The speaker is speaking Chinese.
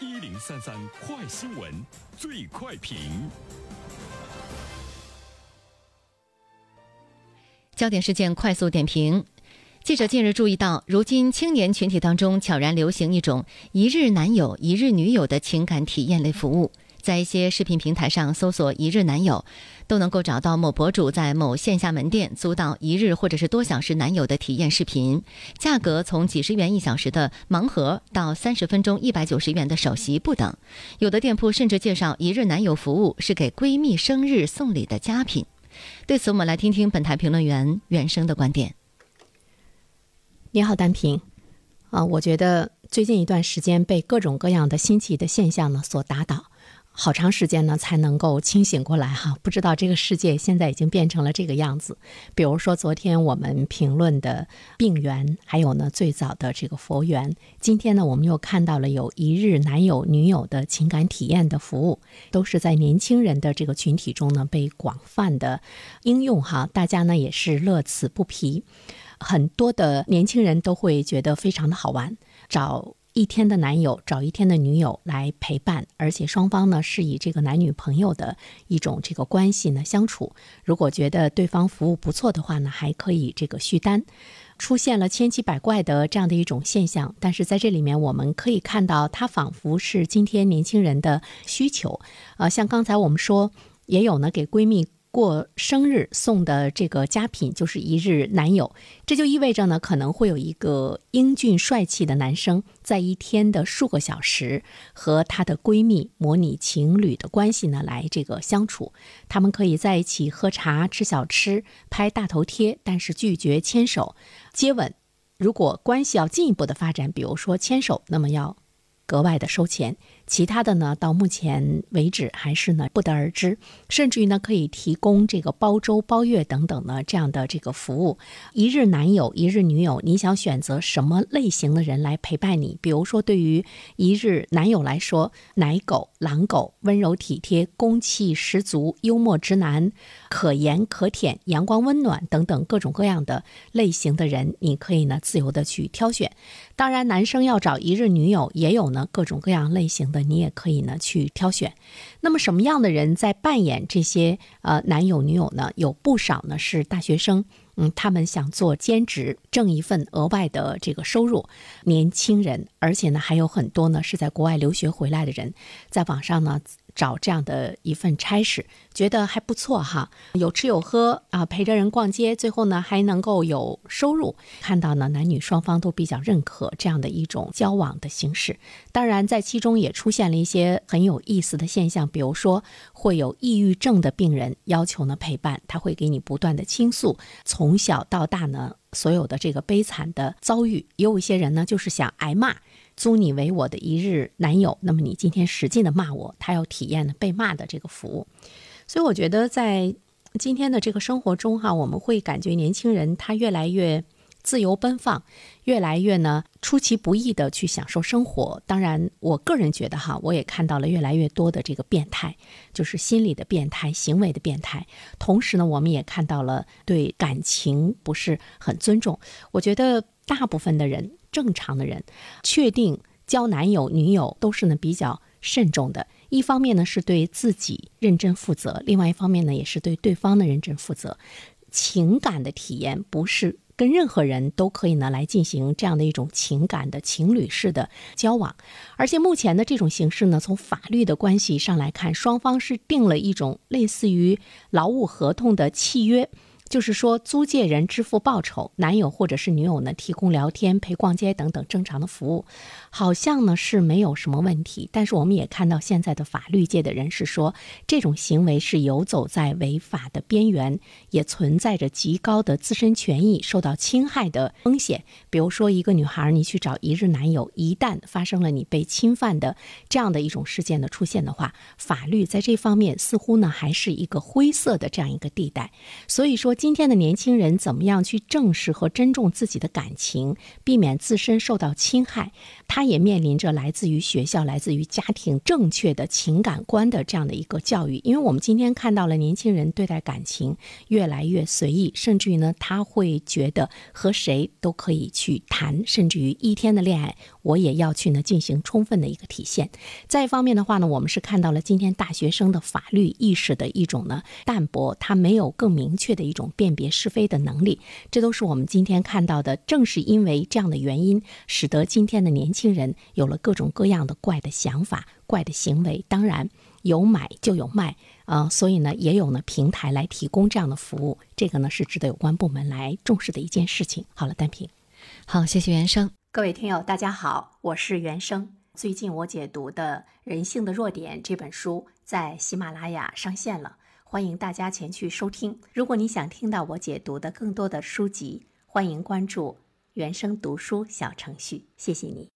一零三三快新闻，最快评。焦点事件快速点评。记者近日注意到，如今青年群体当中悄然流行一种“一日男友、一日女友”的情感体验类服务。在一些视频平台上搜索“一日男友”，都能够找到某博主在某线下门店租到一日或者是多小时男友的体验视频，价格从几十元一小时的盲盒到三十分钟一百九十元的首席不等。有的店铺甚至介绍一日男友服务是给闺蜜生日送礼的佳品。对此，我们来听听本台评论员袁生的观点。你好，单平。啊，我觉得最近一段时间被各种各样的新奇的现象呢所打倒。好长时间呢才能够清醒过来哈，不知道这个世界现在已经变成了这个样子。比如说昨天我们评论的病源，还有呢最早的这个佛缘，今天呢我们又看到了有一日男友女友的情感体验的服务，都是在年轻人的这个群体中呢被广泛的应用哈，大家呢也是乐此不疲，很多的年轻人都会觉得非常的好玩，找。一天的男友找一天的女友来陪伴，而且双方呢是以这个男女朋友的一种这个关系呢相处。如果觉得对方服务不错的话呢，还可以这个续单。出现了千奇百怪的这样的一种现象，但是在这里面我们可以看到，它仿佛是今天年轻人的需求。呃，像刚才我们说，也有呢给闺蜜。过生日送的这个佳品就是一日男友，这就意味着呢，可能会有一个英俊帅气的男生，在一天的数个小时和他的闺蜜模拟情侣的关系呢，来这个相处。他们可以在一起喝茶、吃小吃、拍大头贴，但是拒绝牵手、接吻。如果关系要进一步的发展，比如说牵手，那么要。格外的收钱，其他的呢，到目前为止还是呢不得而知。甚至于呢，可以提供这个包周、包月等等呢这样的这个服务。一日男友、一日女友，你想选择什么类型的人来陪伴你？比如说，对于一日男友来说，奶狗、狼狗，温柔体贴、攻气十足、幽默直男、可盐可舔、阳光温暖等等各种各样的类型的人，你可以呢自由的去挑选。当然，男生要找一日女友，也有呢各种各样类型的，你也可以呢去挑选。那么什么样的人在扮演这些呃男友女友呢？有不少呢是大学生，嗯，他们想做兼职，挣一份额外的这个收入。年轻人，而且呢还有很多呢是在国外留学回来的人，在网上呢。找这样的一份差事，觉得还不错哈，有吃有喝啊，陪着人逛街，最后呢还能够有收入。看到呢，男女双方都比较认可这样的一种交往的形式。当然，在其中也出现了一些很有意思的现象，比如说会有抑郁症的病人要求呢陪伴，他会给你不断的倾诉从小到大呢所有的这个悲惨的遭遇。也有一些人呢就是想挨骂。租你为我的一日男友，那么你今天使劲的骂我，他要体验被骂的这个服务。所以我觉得在今天的这个生活中哈，我们会感觉年轻人他越来越自由奔放，越来越呢出其不意的去享受生活。当然，我个人觉得哈，我也看到了越来越多的这个变态，就是心理的变态、行为的变态。同时呢，我们也看到了对感情不是很尊重。我觉得大部分的人。正常的人，确定交男友女友都是呢比较慎重的。一方面呢是对自己认真负责，另外一方面呢也是对对方的认真负责。情感的体验不是跟任何人都可以呢来进行这样的一种情感的情侣式的交往。而且目前的这种形式呢，从法律的关系上来看，双方是定了一种类似于劳务合同的契约。就是说，租借人支付报酬，男友或者是女友呢提供聊天、陪逛街等等正常的服务，好像呢是没有什么问题。但是我们也看到现在的法律界的人士说，这种行为是游走在违法的边缘，也存在着极高的自身权益受到侵害的风险。比如说，一个女孩你去找一日男友，一旦发生了你被侵犯的这样的一种事件的出现的话，法律在这方面似乎呢还是一个灰色的这样一个地带。所以说。今天的年轻人怎么样去正视和珍重自己的感情，避免自身受到侵害。他也面临着来自于学校、来自于家庭正确的情感观的这样的一个教育。因为我们今天看到了年轻人对待感情越来越随意，甚至于呢，他会觉得和谁都可以去谈，甚至于一天的恋爱我也要去呢进行充分的一个体现。再一方面的话呢，我们是看到了今天大学生的法律意识的一种呢淡薄，他没有更明确的一种辨别是非的能力，这都是我们今天看到的。正是因为这样的原因，使得今天的年轻人有了各种各样的怪的想法、怪的行为。当然，有买就有卖啊，所以呢，也有呢平台来提供这样的服务，这个呢是值得有关部门来重视的一件事情。好了，单平，好，谢谢原生。各位听友，大家好，我是原生。最近我解读的《人性的弱点》这本书在喜马拉雅上线了，欢迎大家前去收听。如果你想听到我解读的更多的书籍，欢迎关注原声读书小程序。谢谢你。